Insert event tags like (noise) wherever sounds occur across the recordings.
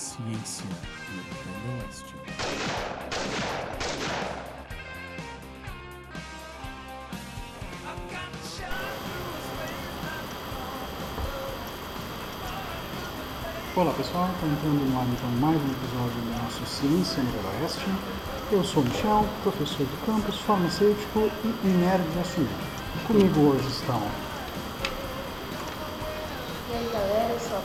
Ciência no Oeste. Olá pessoal, estou entrando no ar então mais um episódio do nosso Ciência no Oeste. Eu sou o Michel, professor do campus, farmacêutico e nerd da assunto. Comigo hoje estão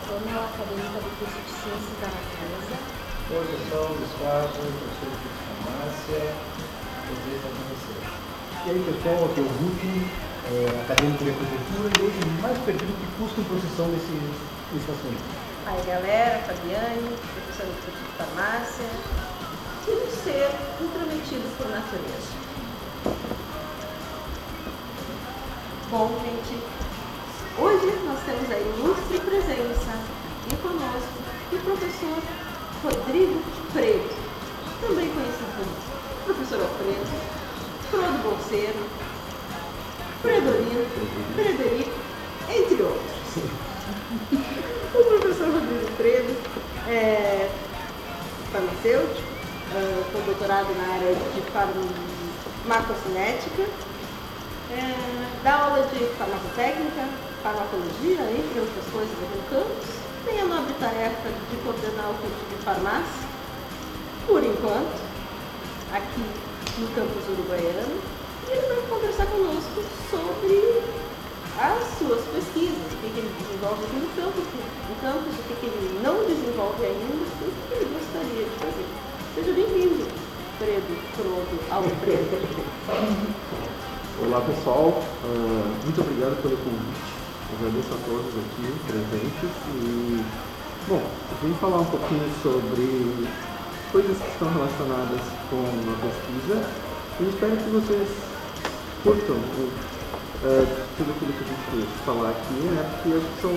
galera, eu sou a Pamela, acadêmica do curso de Ciências da Natureza. Oi pessoal, Gustavo, professor de farmácia, prazer estar com vocês. E aí pessoal, aqui é o Hulk, é, acadêmico de agricultura e hoje mais perdido que custo em processão desse, desse assunto. Aí galera, Fabiane, professora do curso de farmácia, e um ser comprometido por natureza. Bom, gente, nós temos a ilustre presença aqui conosco do professor Rodrigo Preto, também conhecido como professor Alfredo, Frodo Bolseiro, Fredorino, Frederico, entre outros. O professor Rodrigo Fredo é farmacêutico, é, com doutorado na área de farmacocinética, é, dá aula de farmacotécnica, farmacologia, entre outras coisas no campus. Tem a nobre tarefa de coordenar o curso de farmácia, por enquanto, aqui no campus uruguaiano. E ele vai conversar conosco sobre as suas pesquisas, o que, ele desenvolve aqui no campus, no campus, o que, ele não desenvolve ainda e o que ele gostaria de fazer. Seja bem-vindo, Fredo, Frodo, Alfredo. (laughs) Olá pessoal, Ah, muito obrigado pelo convite. Agradeço a todos aqui presentes e, bom, vim falar um pouquinho sobre coisas que estão relacionadas com a pesquisa. E espero que vocês curtam eh, tudo aquilo que a gente falar aqui, né? Porque acho que são,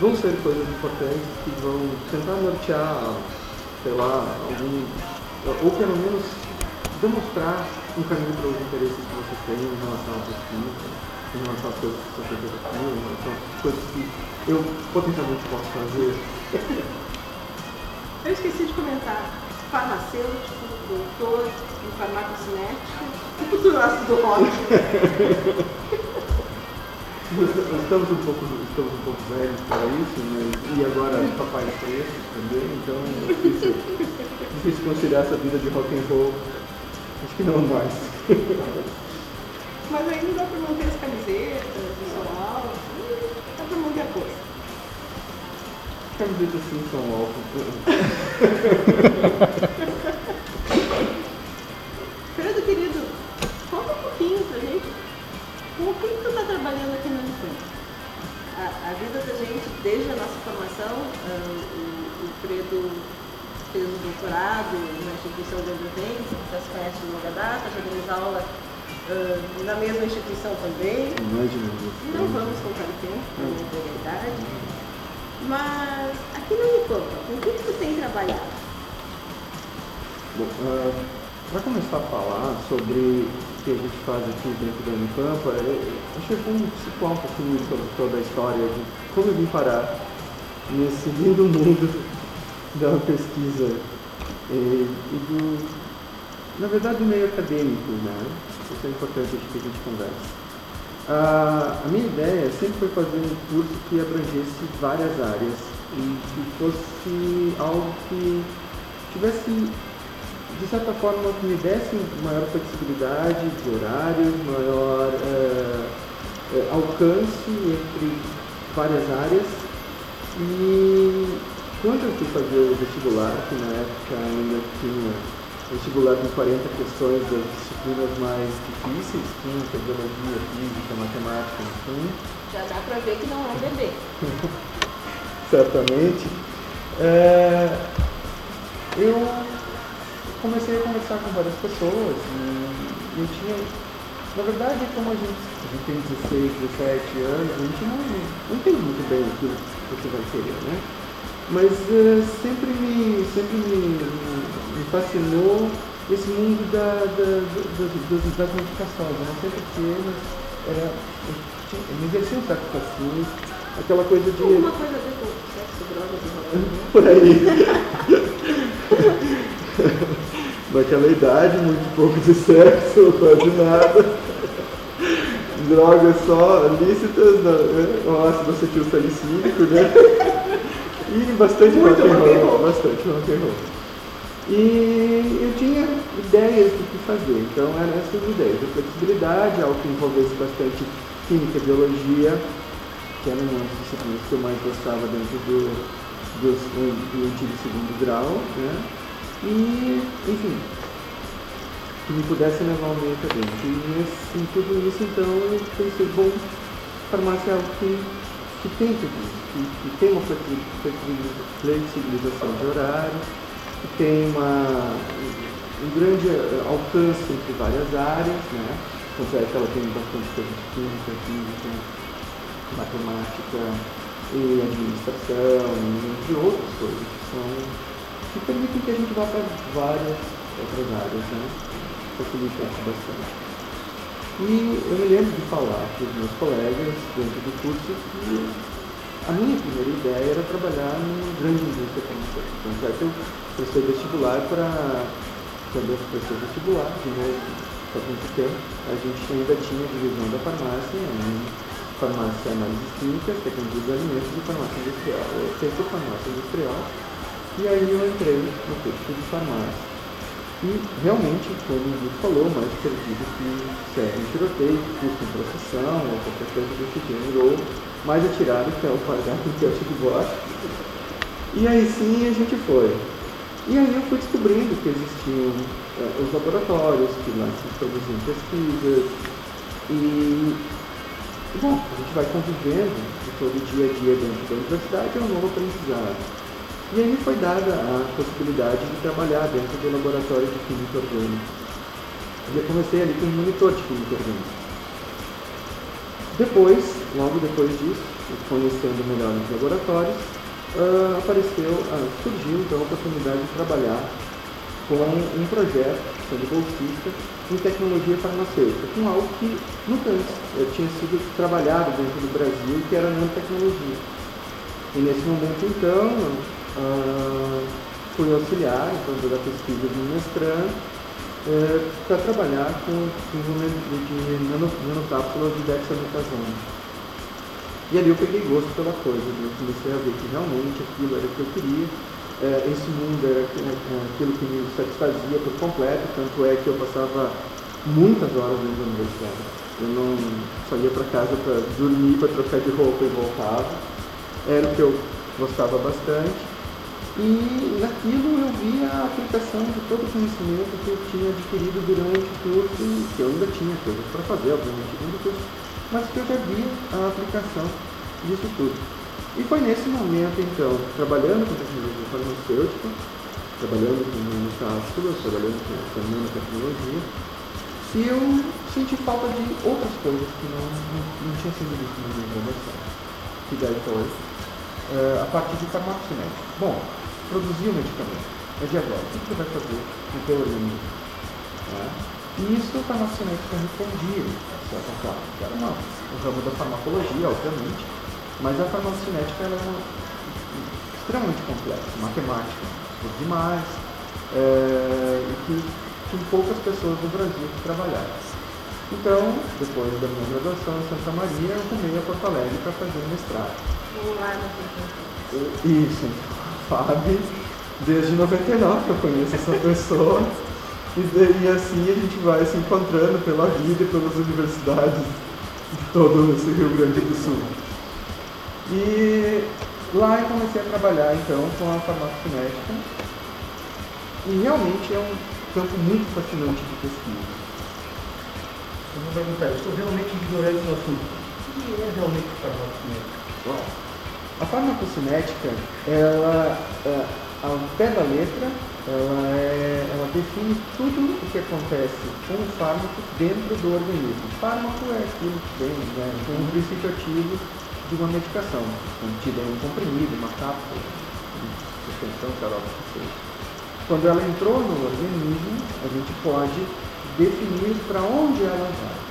vão ser coisas importantes que vão tentar nortear, sei lá, algum, ou pelo menos demonstrar um caminho para os interesses que vocês têm em relação à pesquisa, em relação às coisas que estão feitas aqui, em relação às coisas que eu potencialmente posso fazer. (laughs) Eu esqueci de comentar, farmacêutico, doutor em farmacocinética, o futuro ácido do rock. (laughs) Estamos um pouco, estamos um pouco velhos para isso, mas, e agora papai preto também, então é difícil, difícil conciliar essa vida de rock and roll. Acho que não mais. (laughs) Mas ainda dá para manter as camisetas, visual, dá para manter a coisa. Camisetas assim são altas. Fredo, querido, conta um pouquinho pra gente com o que tu está trabalhando aqui no Unicamp. A, a vida da gente, desde a nossa formação, ah, o, o Fredo fez um doutorado na instituição de André que já se conhece de longa data, já demos aula ah, na mesma instituição também. Imagina Não vamos contar o tempo, não a idade. Mas aqui no Unicamp, com o que que tu tem trabalhado? Bom, para começar a falar sobre o que a gente faz aqui dentro da Unicamp, eu achei bom situar um pouquinho sobre toda a história de como eu vim parar nesse (laughs) lindo mundo da pesquisa e, e do, na verdade, do meio acadêmico, né? Isso é importante que a gente converse. Ah, a minha ideia sempre foi fazer um curso que abrangesse várias áreas e que fosse algo que tivesse de certa forma, que me desse maior flexibilidade de horários, maior eh, alcance entre várias áreas. E quando eu fui fazer o vestibular, que na época ainda tinha vestibular com 40 questões das disciplinas mais difíceis, química, biologia, física, matemática, enfim, Já dá pra ver que não é um bebê. (laughs) certamente, é, eu comecei a conversar com várias pessoas e eu tinha, na verdade, como a gente, a gente tem 16, 17 anos, a gente não, não entende muito bem aquilo que você vai querer, né? Mas é, sempre, me, sempre me fascinou esse mundo da, da, da. Eu não sei porquê, mas era, me exercia um certo fascínio aquela coisa de. Alguma coisa a ver com sexo, e rolê. (laughs) por aí. (laughs) Naquela idade, muito pouco de sexo, quase nada. Drogas só lícitas, né? o ácido acetil salicílico, né? E bastante rock and roll. bastante rock and roll. E eu tinha ideias do que fazer, então eram essas ideias, a flexibilidade, algo que envolvesse bastante química e biologia, que eram das disciplinas que eu mais gostava dentro do, do, do antigo segundo grau, né? E, enfim, que me pudesse levar ao meio acadêmico. E assim, tudo isso, então, eu pensei, bom, farmácia é algo que, que tem tudo isso, que, que tem uma flexi- flexi- flexibilização de horário, que tem uma, um grande eh, alcance entre várias áreas, né? Tanto é que ela tem bastante coisa de química, física, matemática e administração, e de outras coisas que são que permitem que a gente vá para várias outras áreas, né? Facilita bastante. E eu me lembro de falar para os meus colegas dentro do curso que a minha primeira ideia era trabalhar numa grande indústria farmacêutica. Tanto é que eu prestei vestibular para. Quando eu prestei vestibular, de novo, faz muito tempo, a gente ainda tinha divisão da farmácia, em farmácia análises químicas, tecnologia dos alimentos e farmácia industrial. Eu fiz por farmácia industrial e aí eu entrei no curso de farmácia. E realmente, como o Guto falou, mais perdido que serve tiroteio, curso em processão, ou qualquer coisa desse gênero, ou mais atirado que é o pagar com teste de bote. E aí sim a gente foi. E aí eu fui descobrindo que existiam eh, os laboratórios, que lá se produziam pesquisas, e bom, a gente vai convivendo de todo dia a dia dentro da universidade, é um novo aprendizado. E aí me foi dada a possibilidade de trabalhar dentro do laboratório de química orgânica. E eu comecei ali como monitor de química orgânica. Depois, logo depois disso, conhecendo melhor os laboratórios, ah, apareceu, ah, surgiu então a oportunidade de trabalhar com um projeto, sendo bolsista, em tecnologia farmacêutica, com algo que nunca antes eh, tinha sido trabalhado dentro do Brasil, que era nanotecnologia. E nesse momento, então, ah, fui auxiliar então, da pesquisa do mestrando para trabalhar com o desenvolvimento de nano, nanocápsulas de dexametasona. E ali eu peguei gosto pela coisa, né? comecei a ver que realmente aquilo era o que eu queria, eh, esse mundo era aquilo aquilo que me satisfazia por completo, tanto é que eu passava muitas horas dentro da universidade. Eu não só ia para casa para dormir, para trocar de roupa e voltava. Era o que eu gostava bastante. E naquilo eu vi aplicação de todo o conhecimento que eu tinha adquirido durante o curso, que eu ainda tinha coisas para fazer, obviamente, dentro do curso, mas que eu já via a aplicação disso tudo. E foi nesse momento, então, trabalhando com tecnologia farmacêutica, trabalhando com nanocápsulas, trabalhando com essa nanotecnologia, que eu senti falta de outras coisas que não, não, não tinha sido visto na minha graduação. Que daí foi eh, a parte de farmacocinética. Bom, produzir o medicamento. E agora? O que você vai fazer no teu organismo? Né? E isso a farmacocinética respondia, de certa forma. Que era uma, um ramo da farmacologia, obviamente, mas a farmacocinética era uma, extremamente complexa, matemática, demais, eh, e que tinha poucas pessoas no Brasil que trabalhavam. Então, depois da minha graduação em Santa Maria, eu arrumei a Porto Alegre para fazer o mestrado. Isso, Fábio, (laughs) desde 99 que eu conheço essa pessoa. E, e assim a gente vai se encontrando pela vida e pelas universidades de todo esse Rio Grande do Sul. E lá eu comecei a trabalhar então com a farmacocinética. E realmente é um campo muito fascinante de pesquisa. Eu vou perguntar, eu estou realmente ignorante no assunto. O que é realmente farmacocinética? A farmacocinética, ela, ao pé da letra, ela, é- ela define tudo o que acontece com o fármaco dentro do organismo. Fármaco é aquilo que né, com um princípio ativo de uma medicação, contida em um comprimido, uma cápsula, suspensão, xarope, que seja. Quando ela entrou no organismo, a gente pode definir para onde ela vai.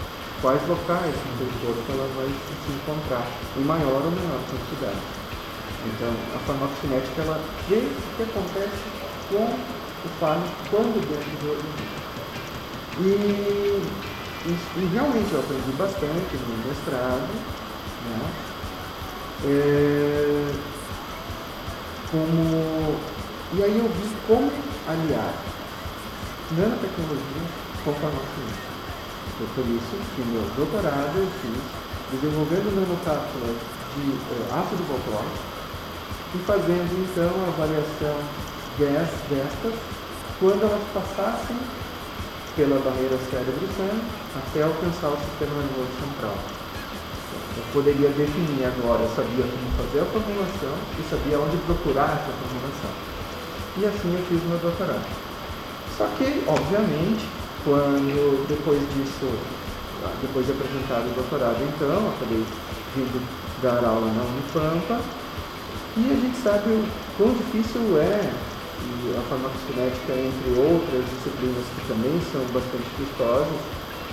quais locais seu corpo ela vai se encontrar, em maior ou menor quantidade. Então, a farmacocinética ela vê o que acontece com o fármaco quando dentro do organismo. E, e, realmente eu aprendi bastante no mestrado, né? É, como, e aí eu vi como aliar nanotecnologia com farmacocinética. Foi por isso que meu doutorado eu fiz desenvolvendo nanocápsulas de uh, ácido valproico e fazendo então a avaliação destas quando elas passassem pela barreira cérebro-sangue até alcançar o sistema nervoso central. Eu poderia definir agora, eu sabia como fazer a formulação e sabia onde procurar essa formulação. E assim eu fiz meu doutorado. Só que, obviamente, quando depois disso, depois de apresentado o doutorado, então, acabei vindo dar aula na Unipampa, e a gente sabe o quão difícil é a farmacocinética, entre outras disciplinas que também são bastante custosas,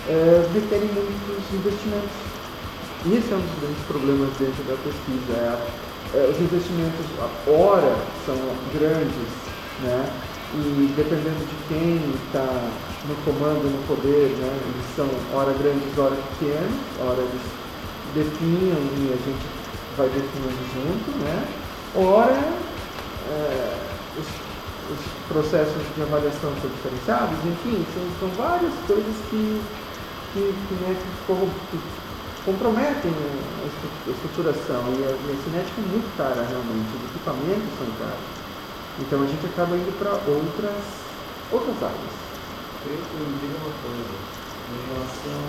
é, requerem muitos investimentos. E esse é um dos grandes problemas dentro da pesquisa. É, é, os investimentos, a hora, são grandes, né? e dependendo de quem está no comando, no poder, né? eles são hora grandes, hora pequenos, hora eles definham e a gente vai definindo junto, né? ora é, os os processos de avaliação são diferenciados, enfim, são, são várias coisas que, que, que, né, que, comprometem a estruturação e a, e a cinética é muito cara realmente, os equipamentos são caros. Então a gente acaba indo para outras, outras áreas. Eu diga uma coisa, em relação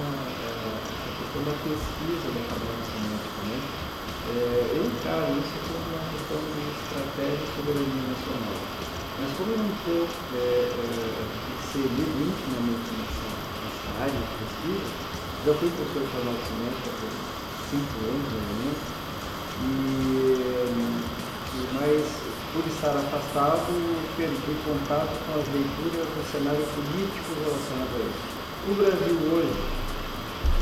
à questão da pesquisa da farmacocinética, né? É, eu encaro isso como uma questão de estratégia de soberania nacional. Mas como eu não estou é, é, inserido intimamente nessa, nessa área de pesquisa, já fui professor de farmacêutica por cinco anos, ou menos, e, e, mas por estar afastado, perdi contato com as leituras do cenário político relacionado a isso. O Brasil hoje,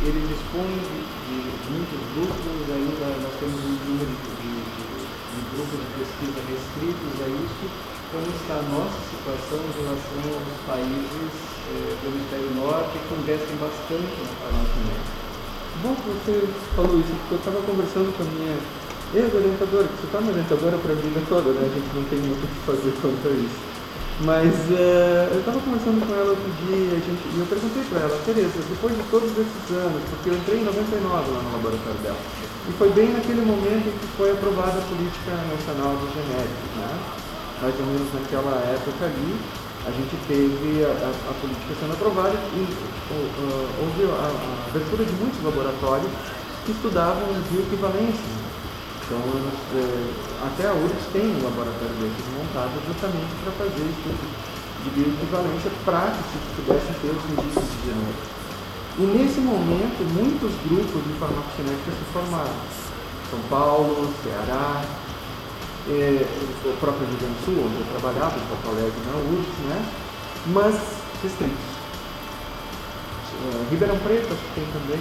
ele dispõe de, de muitos grupos, ainda nós temos um número de, de, de grupos de pesquisa restritos a isso, como está a nossa situação em relação aos países eh, do hemisfério norte que investem bastante na farmácia Bom você falou isso, porque eu estava conversando com a minha ex-orientadora, que você está uma orientadora para a vida toda, né? A gente não tem muito o que fazer quanto a isso. Mas uh, eu estava conversando com ela outro dia gente, e eu perguntei para ela, Tereza, depois de todos esses anos, porque eu entrei em 99 lá no laboratório dela, e foi bem naquele momento que foi aprovada a política nacional dos genéricos, né? mais ou menos naquela época ali, a gente teve a, a, a política sendo aprovada e houve a, a, abertura de muitos laboratórios que estudavam bioequivalência. Então, uh, até a URGS tem um laboratório desses montado justamente para fazer estudo de bioequivalência para que se pudessem ter os registros de genérico. E nesse momento, muitos grupos de farmacocinética se formaram. São Paulo, Ceará, é, o próprio Rio Grande do Sul, onde eu trabalhava, em Porto Alegre, na URSS, né? mas restritos. É, Ribeirão Preto, acho que tem também.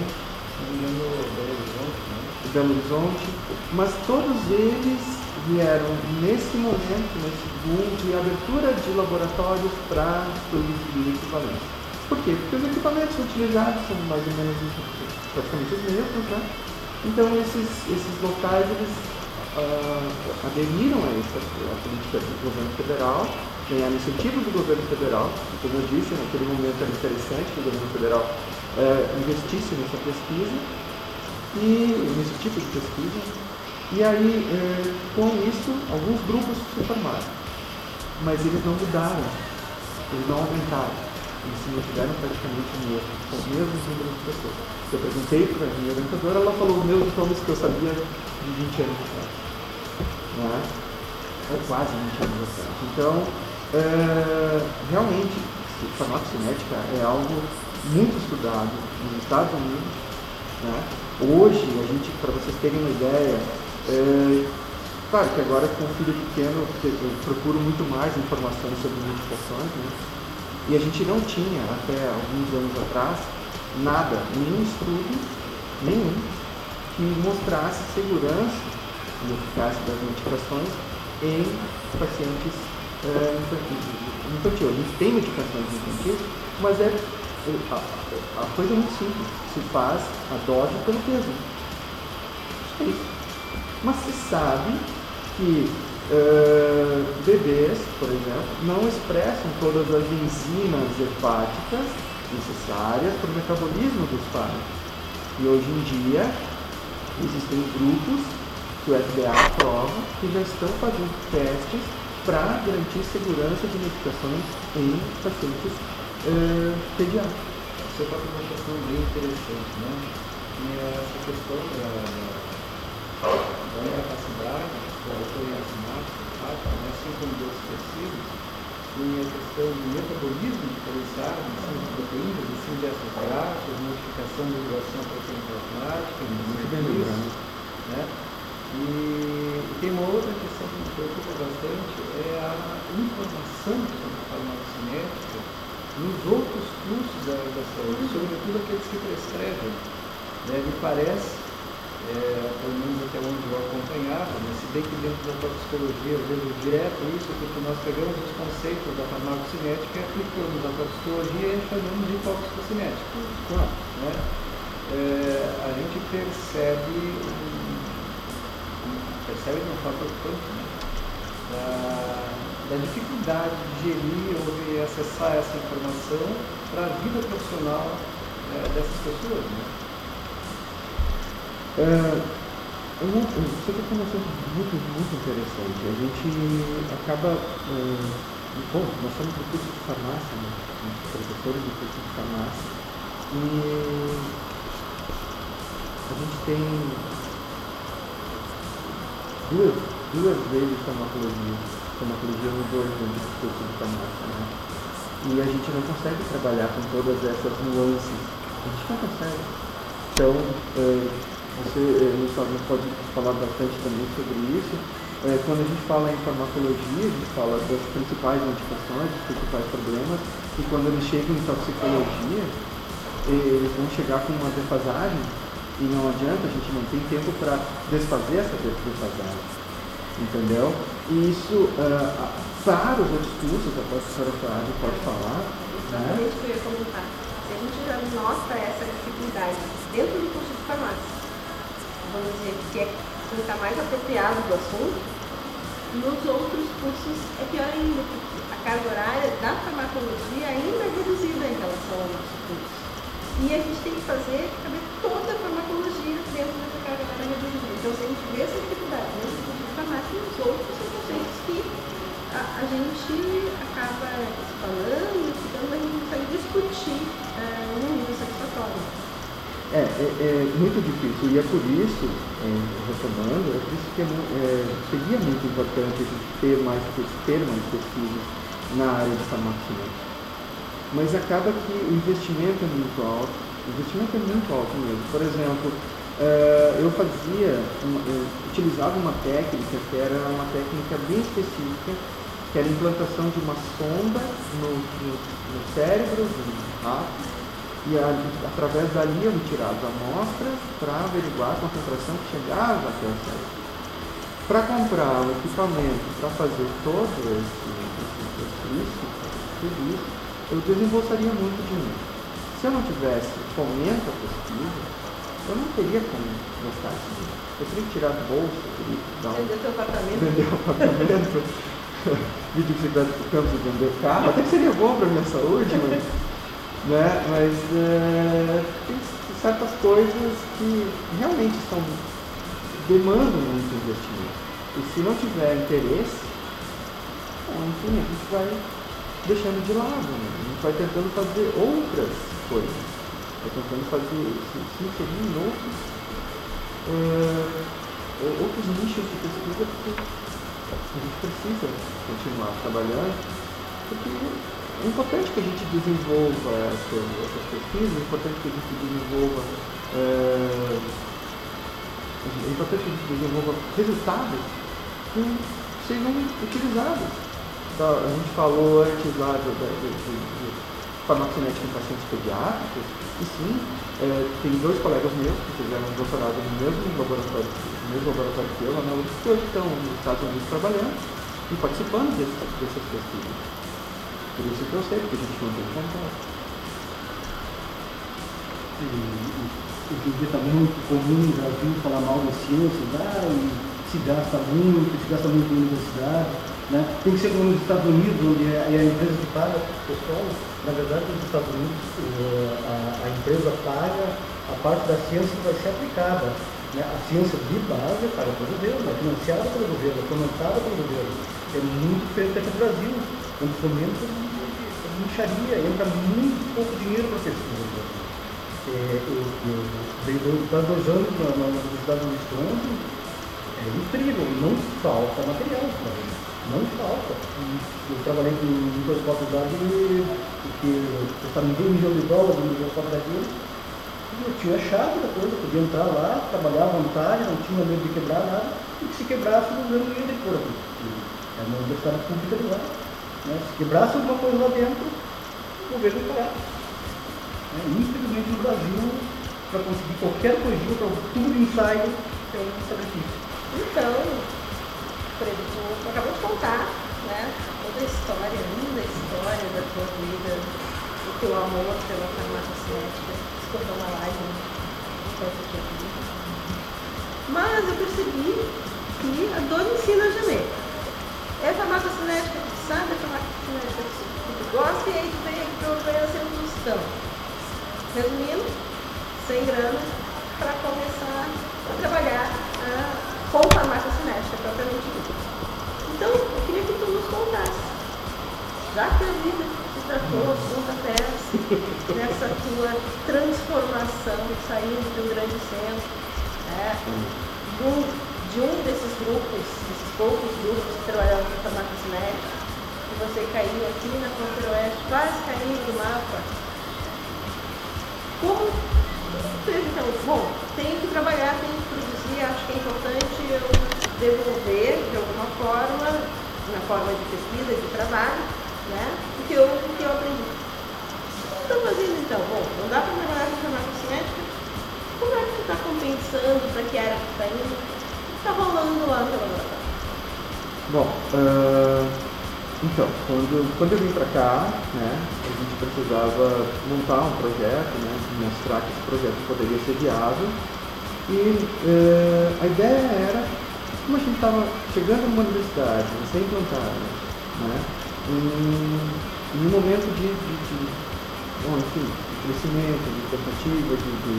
Belo Horizonte, né? Belo Horizonte, mas todos eles vieram nesse momento, nesse boom de abertura de laboratórios para estudos de equipamentos. Por quê? Porque os equipamentos utilizados são mais ou menos praticamente os mesmos, né? Então esses, esses locais eles uh, aderiram a essa a política do governo federal, ganharam incentivos do governo federal. Como eu disse, naquele momento era interessante que o governo federal uh, investisse nessa pesquisa, e nesse tipo de pesquisa. E aí, uh, com isso, alguns grupos se formaram. Mas eles não mudaram, eles não aumentaram. Eles se mantiveram praticamente o mesmo, com os mesmos números de pessoas. Eu perguntei para a minha orientadora, ela falou os mesmos nomes que eu sabia de 20 anos atrás né? ou quase 20 anos atrás. Então, é, realmente, farmacocinética é algo muito estudado nos Estados Unidos. Né? Hoje, a gente, para vocês terem uma ideia, é, claro que agora com o filho pequeno eu procuro muito mais informações sobre medicações, né? e a gente não tinha até alguns anos atrás nada, nenhum estudo, nenhum, que mostrasse segurança e eficácia das medicações em pacientes é, infantil. A gente tem medicações infantis, mas é a, a coisa é muito simples. Se faz a dose pelo peso. É isso. Mas se sabe que uh, bebês, por exemplo, não expressam todas as enzimas hepáticas necessárias para o metabolismo dos pais. E hoje em dia existem grupos que o FDA aprova que já estão fazendo testes para garantir segurança de medicações em pacientes uh, pediátricos. Você toca uma questão bem interessante, né? E essa questão da, da, da capacidade, da autoreacionática, né? assim como dos tecidos, tem a questão do metabolismo diferenciado, assim, de proteínas, assim, de ácidos graxos, modificação da regulação proteína plasmática, muito bem lembrado. Né? E, e, tem uma outra questão que me preocupa bastante, é a informação sobre a farmacocinética nos outros cursos da, saúde, sobretudo aqueles que prescrevem. Né? Me parece, é, pelo menos até onde eu acompanhava, né? se bem que dentro da toxicologia eu vejo direto isso, porque nós pegamos os conceitos da farmacocinética e aplicamos a toxicologia e chamamos de toxicocinética. Claro. Né? É, a gente percebe, percebe de uma forma preocupante, né? Da dificuldade de gerir ou de acessar essa informação para a vida profissional é, dessas pessoas. Né? É, você está falando muito, muito interessante. A gente acaba. É, bom, nós somos do curso de farmácia, né? professores do curso de farmácia, e a gente tem duas, duas vezes farmacologia farmacologia no dois dentro do curso de farmácia, né? E a gente não consegue trabalhar com todas essas nuances. A gente não consegue. Então, é, você nos pode falar bastante também sobre isso. É, quando a gente fala em farmacologia, a gente fala das principais indicações, dos principais problemas, e quando eles chegam em toxicologia, eles vão chegar com uma defasagem, e não adianta, a gente não tem tempo para desfazer essa defasagem entendeu? E isso, uh, para os outros cursos, a professora Flávia pode falar. Né? Exatamente o que eu ia comentar. Se a gente já nota essa dificuldade dentro do curso de farmácia, vamos dizer, que é quem está mais apropriado do assunto, nos outros cursos é pior ainda, porque a carga horária da farmacologia ainda é reduzida em relação ao nosso curso. E a gente tem que fazer toda a farmacologia dentro dessa carga horária reduzida. Então, se a gente vê essa dificuldade dentro do farmácia e os outros são conceitos que a, a gente acaba falando, ficando, a gente não consegue discutir uh, num nível satisfatório. É, é, é, muito difícil e é por isso, é, retomando, é por isso que é, é, seria muito importante a gente ter mais, ter mais pesquisa na área de farmácia. Mas acaba que o investimento é muito alto, o investimento é muito alto mesmo. Por exemplo, Uh, eu fazia, uma, eu utilizava uma técnica que era uma técnica bem específica, que era a implantação de uma sonda no, no, no cérebro do rato, e a, através dali eu me tirava amostras para averiguar a concentração que chegava até o cérebro. Para comprar um equipamento para fazer todo esse, esse, esse tudo isso, eu desembolsaria muito dinheiro. Se eu não tivesse fomento à pesquisa, eu não teria como gastar esse dinheiro. Eu teria que tirar do bolso, teria que dar um... Vender seu apartamento. Vender o apartamento. (laughs) (laughs) Vídeo que você campos de vender carro. Até que seria bom para minha saúde, mas, né? mas é, tem certas coisas que realmente são, demandam muito investimento. E se não tiver interesse, bom, enfim, a gente vai deixando de lado, né? a gente vai tentando fazer outras coisas. Estou tentando fazer, se, se inserir em outros, uh, outros nichos de pesquisa, porque a gente precisa continuar trabalhando, porque é importante que a gente desenvolva essas, essas pesquisas, é importante que a gente desenvolva uh, é importante que a gente desenvolva resultados que sejam utilizados. Então, a gente falou antes lá do, farmacocinética em pacientes pediátricos, e sim, é, tem dois colegas meus que fizeram doutorado no mesmo laboratório, no mesmo laboratório que eu, lá na UFSC, que estão nos Estados Unidos trabalhando e participando desse, dessas pesquisas. Por isso que eu sei, porque a gente não tem contato. Hoje em está muito comum no Brasil falar mal das ciências, ah, e se gasta muito, se gasta muito na universidade. Né? Tem que ser como nos Estados Unidos, onde é, é a empresa que paga o pessoal. Na verdade, nos Estados Unidos, a, a empresa paga a parte da ciência que vai ser aplicada. Né? A ciência de base é paga pelo governo, é financiada pelo governo, é fomentada pelo governo. É muito diferente aqui no Brasil, onde fomenta a micharia, entra muito pouco dinheiro para pesquisa. É, eu, eu dei dois, dois anos na, Universidade do Wisconsin, é incrível, não falta material para eles. Não falta. Eu trabalhei com um microscópio da que custava meio milhão de dólares no microscópio daquele. E eu tinha a chave da coisa, podia entrar lá, trabalhar à vontade, não tinha medo de quebrar nada. E que se quebrasse, o governo ia depor aqui. É uma universidade pública de lá. Né? Se quebrasse alguma coisa lá dentro, o governo pagar. Né? Infelizmente no Brasil, para conseguir qualquer coisinha, para tudo de ensaio, é um sacrifício. Então, Fred, tu acabou de contar, né? Toda a história, a linda história da tua vida, o teu amor pela farmacocinética. Desculpa uma live, né? Mas eu percebi que a dor ensina a gemer. É farmacocinética que tu sabe, é farmacocinética que tu gosta, e aí tu vem aqui oferecer um tostão. Resumindo, sem grana para começar a trabalhar a com farmacocinética propriamente dita. Então, eu queria que tu nos contasse, já que a vida te tratou a ponta pés nessa tua transformação, saindo de um grande centro, né, de, um, de um desses grupos, desses poucos grupos que trabalhavam com farmacocinética, que você caiu aqui na fronteira oeste, quase caindo do mapa. Como então, bom, tenho que trabalhar, tenho que produzir, acho que é importante eu devolver de alguma forma, na forma de pesquisa, de trabalho, né, o que eu, o que eu aprendi. Estou fazendo então, bom, não dá para trabalhar com farmacocinética, como é que você está compensando para que área que está indo? Que está rolando lá no laboratório? Bom, uh, então, quando, quando eu vim para cá, né, a gente precisava montar um projeto, né, mostrar que esse projeto poderia ser viável. E uh, a ideia era, como a gente estava chegando numa universidade, recém-implantada, né, em, um momento de, de, de bom, enfim, de crescimento, de tentativa, de, de,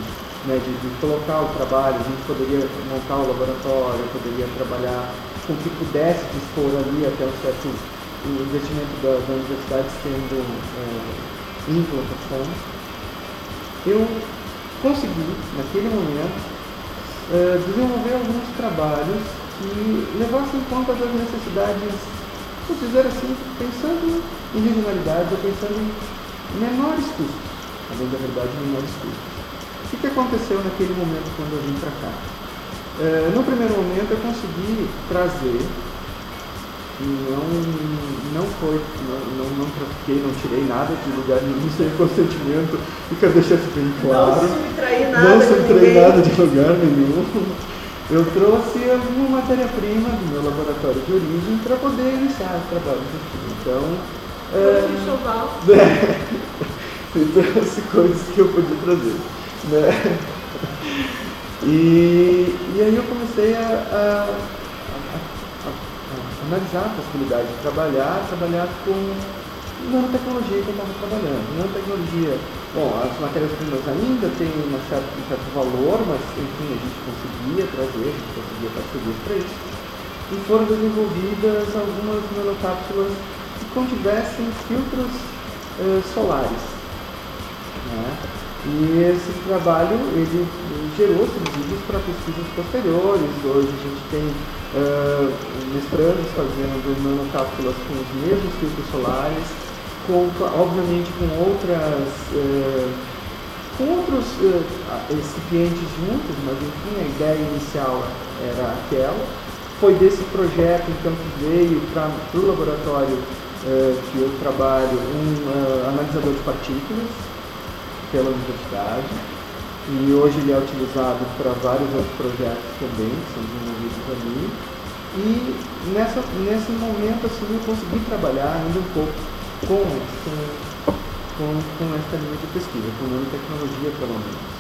né, de, de colocar o trabalho, a gente poderia montar o laboratório, poderia trabalhar com o que pudesse dispor ali até um certo o investimento da, da universidade sendo é, implantação, eu consegui, naquele momento, é, desenvolver alguns trabalhos que levassem em conta das necessidades, vou dizer assim, pensando em regionalidade ou pensando em menores custos, além da verdade, menores custos. O que, que aconteceu naquele momento quando eu vim para cá? É, no primeiro momento eu consegui trazer não, não foi, não, não, não trafiquei, não tirei nada de lugar nenhum sem consentimento, fica deixando bem claro. Não subtraí nada, não subtraí nada de lugar nenhum. Eu trouxe alguma matéria-prima do meu laboratório de origem para poder iniciar o trabalho aqui. Então. É, (laughs) é, eu trouxe coisas que eu podia trazer. Né? E, e aí eu comecei a, a analisar a possibilidade de trabalhar, trabalhar com nanotecnologia que eu estava trabalhando. Nanotecnologia, bom, as matérias-primas ainda têm uma certa, um certo valor, mas enfim, a gente conseguia trazer, a gente conseguia parcerias para isso. E foram desenvolvidas algumas nanocápsulas que contivessem filtros eh, solares. Né? E esse trabalho ele gerou subsídios para pesquisas posteriores. Hoje a gente tem uh, mestrandos fazendo nanocápsulas com os mesmos filtros solares, com, obviamente com outras. Uh, com outros uh, recipientes juntos, mas enfim, a ideia inicial era aquela. Foi desse projeto então que veio para o laboratório eh, que eu trabalho um eh, analisador de partículas pela universidade e hoje ele é utilizado para vários outros projetos também, que são desenvolvidos ali. E nessa, nesse momento assim, eu consegui trabalhar ainda um pouco com, com, com, com essa linha de pesquisa, com nanotecnologia pelo menos.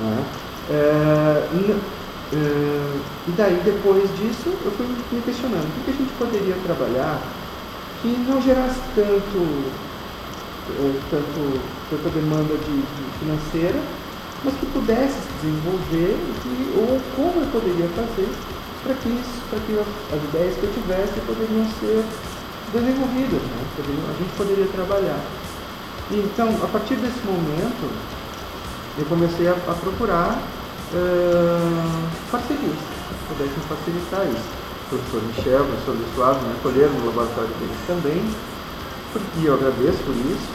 Né? É, Uh, e daí, depois disso, eu fui me questionando o que a gente poderia trabalhar que não gerasse tanto, uh, tanto tanta demanda de, de financeira, mas que pudesse se desenvolver e, ou como eu poderia fazer para que, isso, para que as ideias que eu tivesse poderiam ser desenvolvidas, né? a gente poderia trabalhar. E, então, a partir desse momento, eu comecei a, a procurar uh, parcerias que pudessem facilitar isso. O professor Michel, o professor Luiz Flávio me acolheram no laboratório deles também, e eu agradeço por isso,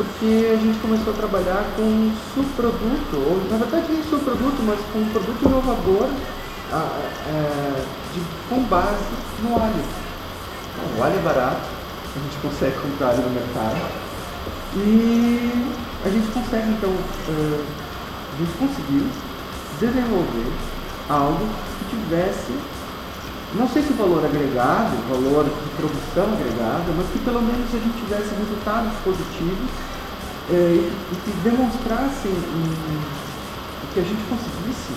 porque a gente começou a trabalhar com um subproduto, ou na verdade nem subproduto, mas com um produto inovador a, a, de, com base no alho. Então, o alho é barato, a gente consegue comprar alho no mercado, e a gente consegue então, uh, a gente conseguiu desenvolver algo que tivesse, não sei se valor agregado, valor de produção agregado, mas que pelo menos a gente tivesse resultados positivos é, e que demonstrassem um, que a gente conseguisse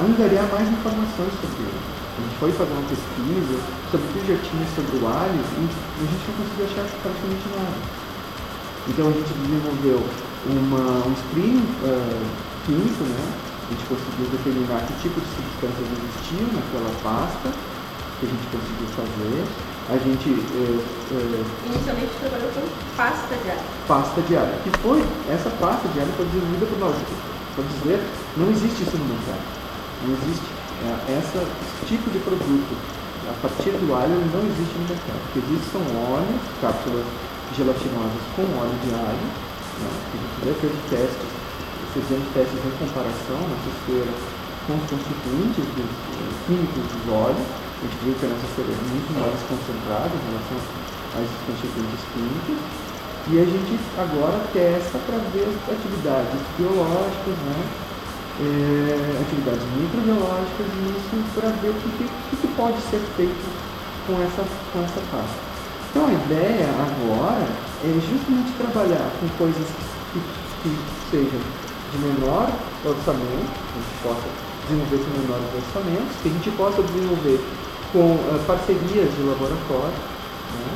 angariar mais informações sobre ele. A gente foi fazer uma pesquisa sobre o que já tinha sobre o e a gente não conseguiu achar praticamente nada. Então a gente desenvolveu uma, um screen uh, químico, né? A gente conseguiu determinar que tipo de substâncias existiam naquela pasta, que a gente conseguiu fazer. A gente. Eh, eh, Inicialmente trabalhou com pasta de alho. Pasta de alho. Que foi, essa pasta de alho foi desenvolvida por nós. Para dizer, não existe isso no mercado. Não existe. É, essa, esse tipo de produto, a partir do alho, não existe no mercado. O que existe são óleos, cápsulas gelatinosas com óleo de alho, né, que a gente já fez testes fizemos testes em comparação na cesteira com os constituintes químicos dos óleos. A gente viu que a nossa cesteira é muito mais concentrada em relação aos constituintes químicos. E a gente agora testa para ver as atividades biológicas, né? É, atividades microbiológicas e isso para ver o que, que, que, pode ser feito com essa, com essa pasta. Então a ideia agora é justamente trabalhar com coisas que, que sejam de menor orçamento, que a gente possa desenvolver com menores orçamentos, que a gente possa desenvolver com uh, parcerias de laboratório, né?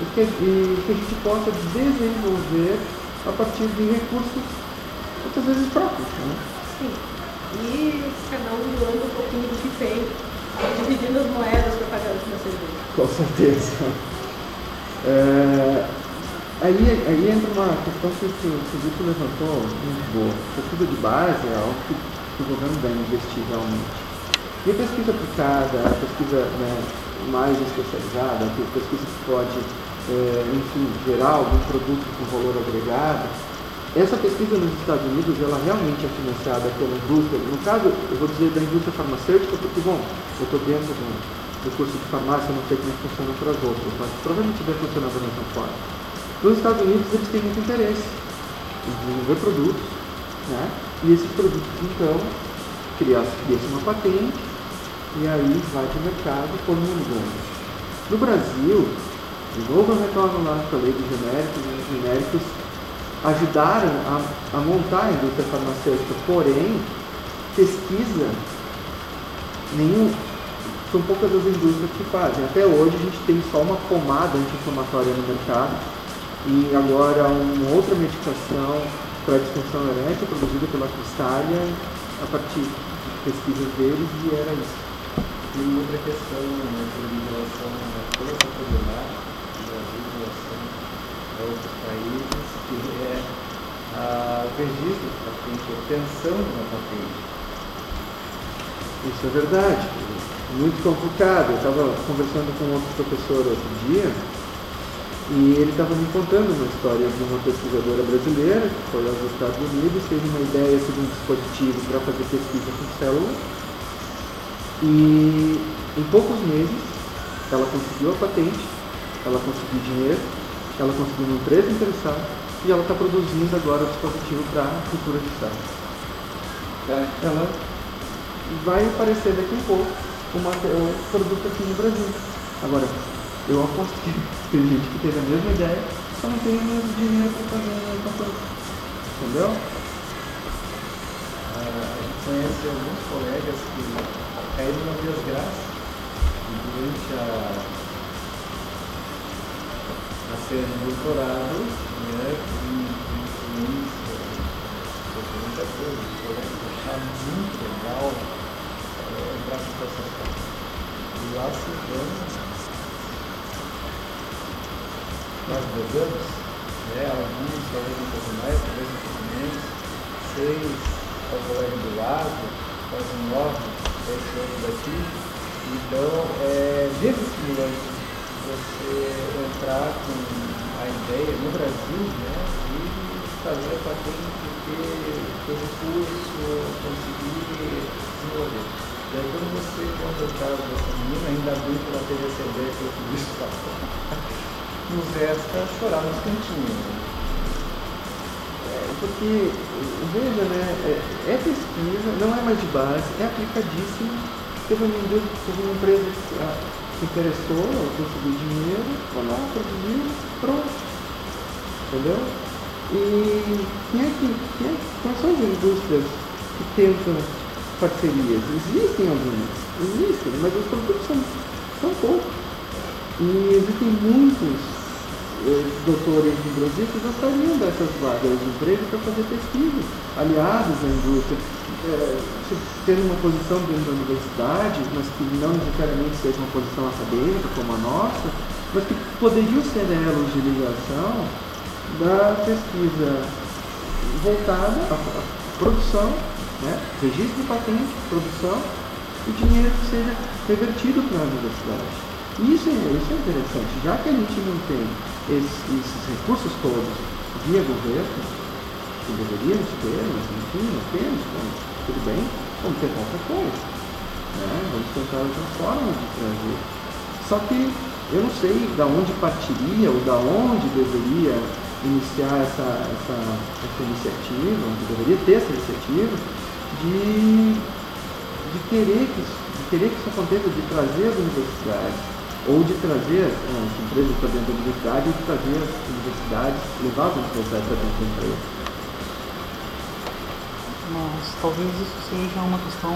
e, que, e que a gente possa desenvolver a partir de recursos, muitas vezes próprios. Né? Sim. E cada um doando um pouquinho do que tem, dividindo as moedas para pagar os financiamento. Com certeza. É, (laughs) Aí, aí entra uma questão que o Filipe levantou muito boa. Pesquisa de base é algo que, que o governo deve investir realmente. E a pesquisa aplicada, a pesquisa né, mais especializada, a pesquisa que pode, é, enfim, gerar algum produto com valor agregado, essa pesquisa nos Estados Unidos, ela realmente é financiada pela indústria. No caso, eu vou dizer da indústria farmacêutica, porque, bom, eu estou dentro do, do curso de farmácia, não sei como funciona para as outras, mas provavelmente deve funcionar da mesma forma. Nos Estados Unidos eles têm muito interesse em desenvolver produtos, né? e esses produtos então cria-se uma patente e aí vai para o mercado por um ganho. No Brasil, de novo eu retorno lá a lei dos genéricos, os genéricos ajudaram a, a montar a indústria farmacêutica, porém, pesquisa, nenhum, são poucas as indústrias que fazem. Até hoje a gente tem só uma pomada anti-inflamatória no mercado, e agora uma outra medicação para a disfunção erétil produzida pela Cristália a partir de pesquisas deles e era isso. E outra questão né, em relação a toda essa problemática do Brasil em relação a outros países, que é a, o registro da patente, a obtenção de uma patente. Isso é verdade, muito complicado. Eu estava conversando com outro professor outro dia e ele estava me contando uma história de uma pesquisadora brasileira que foi aos Estados Unidos, teve uma ideia sobre um dispositivo para fazer pesquisa com células. E em poucos meses ela conseguiu a patente ela conseguiu dinheiro, ela conseguiu uma empresa interessada e ela está produzindo agora o dispositivo para a cultura digital. É, ela vai aparecer daqui a pouco uma, um produto aqui no Brasil. Agora, eu aposto que tem gente que teve a mesma ideia, só não tem o mesmo dinheiro para fazer a coisa. Entendeu? Ah, a gente conhece alguns colegas que caíram na desgraça e durante a, a série de doutorado, né, em influência, sobre muita coisa, muito legal é, entrar com processar. E lá se vão dois anos, né, alguns talvez um pouco mais, talvez um pouco menos, seis ao colega do lado, quase nove, dez anos daqui. Então, é muito estimulante você entrar com a ideia no Brasil né, de fazer a patente, ter, ter recurso, conseguir desenvolver. E aí quando você conta o caso dessa menina, ainda bem que ela teve essa ideia que eu fiz (laughs) nos resta chorar nos cantinhos. É, porque, veja, né, é, é, pesquisa, não é mais de base, é aplicadíssima. Teve uma, teve uma empresa que ah, se interessou, conseguiu dinheiro, foi lá, pronto. Entendeu? E quem é que, quem é, quais são as indústrias que tentam parcerias? Existem algumas, existem, mas os produtos são, são poucos. E existem muitos doutores no Brasil que gostariam dessas vagas de emprego para fazer pesquisa, aliados à indústria, é, tendo uma posição dentro da universidade, mas que não necessariamente seja uma posição acadêmica como a nossa, mas que poderiam ser elos de ligação da pesquisa voltada à, à produção, né, registro de patente, produção e dinheiro que seja revertido para a universidade. Isso é, isso é interessante, já que a gente não tem esses, esses recursos todos via governo, que deveríamos ter, mas enfim, não temos, então, tudo bem, vamos tentar outra coisa. Né? Vamos tentar outra forma de trazer. Só que eu não sei da onde partiria ou da onde deveria iniciar essa, essa, essa iniciativa, onde deveria ter essa iniciativa, de, de, querer que, de querer que isso aconteça, de trazer as universidades ou de trazer as empresas para dentro da universidade, de trazer as universidades, levar as universidades para dentro da empresa. Mas talvez isso seja uma questão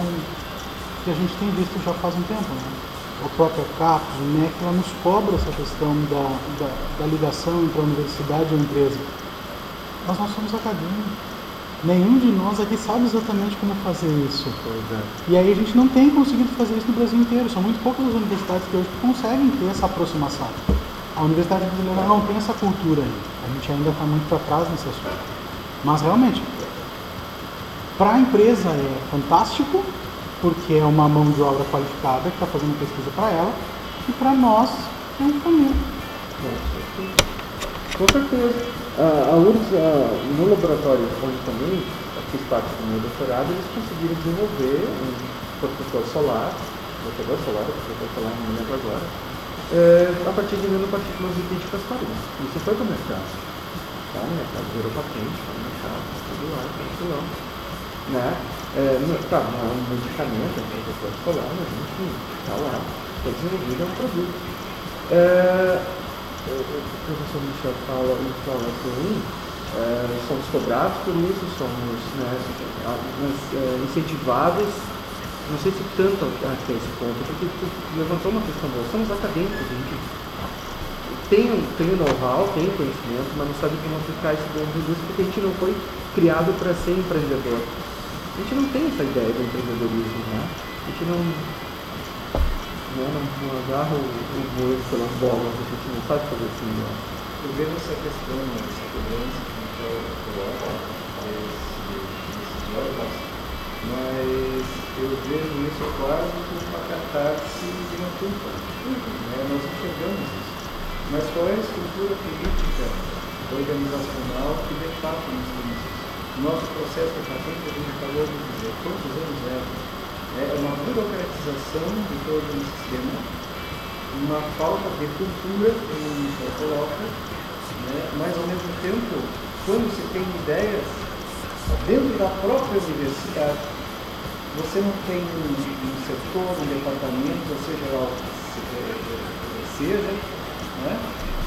que a gente tem visto já faz um tempo. Né? A própria CAPES, o MEC, ela nos cobra essa questão da, da, da ligação entre a universidade e a empresa. Mas nós somos acadêmicos Nenhum de nós aqui sabe exatamente como fazer isso. É. E aí a gente não tem conseguido fazer isso no Brasil inteiro. São muito poucas as universidades que hoje conseguem ter essa aproximação. A Universidade Brasileira não tem essa cultura ainda. A gente ainda está muito para trás nesse assunto. Mas realmente, para a empresa é fantástico, porque é uma mão de obra qualificada que está fazendo pesquisa para ela, e para nós é um caminho. Com certeza. A, a URGS, a, no laboratório onde também fiz parte do meu doutorado, eles conseguiram desenvolver um protetor solar, protetor solar, protetor solar, não lembro agora, é, a partir de nanopartículas lipídicas farinhas. Isso foi para o mercado. Tá? O mercado virou patente, está no mercado, tudo lá, tudo lá. Né? É, no, tá, não é um medicamento, é um protetor solar, mas enfim, está lá. Foi desenvolvido, é um produto. É, o professor Michel fala e fala assim, é, somos cobrados por isso, somos né, é, incentivados, não sei se tanto até esse ponto, porque tu levantou uma questão boa, somos acadêmicos, a gente tem, tem o know-how, tem o conhecimento, mas não sabe como aplicar isso dentro indústria, porque a gente não foi criado para ser empreendedor. A gente não tem essa ideia do empreendedorismo, né? A gente não? Não, não agarra o, boi pelas bolas, a gente não sabe fazer assim melhor. Eu vejo essa questão, essa cobrança que o Michel coloca desses órgãos, mas eu vejo isso quase como uma catarse de uma culpa. Né? Nós enxergamos isso. Mas qual é a estrutura política organizacional que de fato nós temos? Nosso processo de patente, a gente acabou de dizer, quantos anos leva? É uma burocratização de todo o sistema, uma falta de cultura, como o Michel coloca, né? mas ao mesmo tempo, quando se tem ideias dentro da própria universidade, você não tem um, um setor, um departamento, ou seja lá o que seja, né?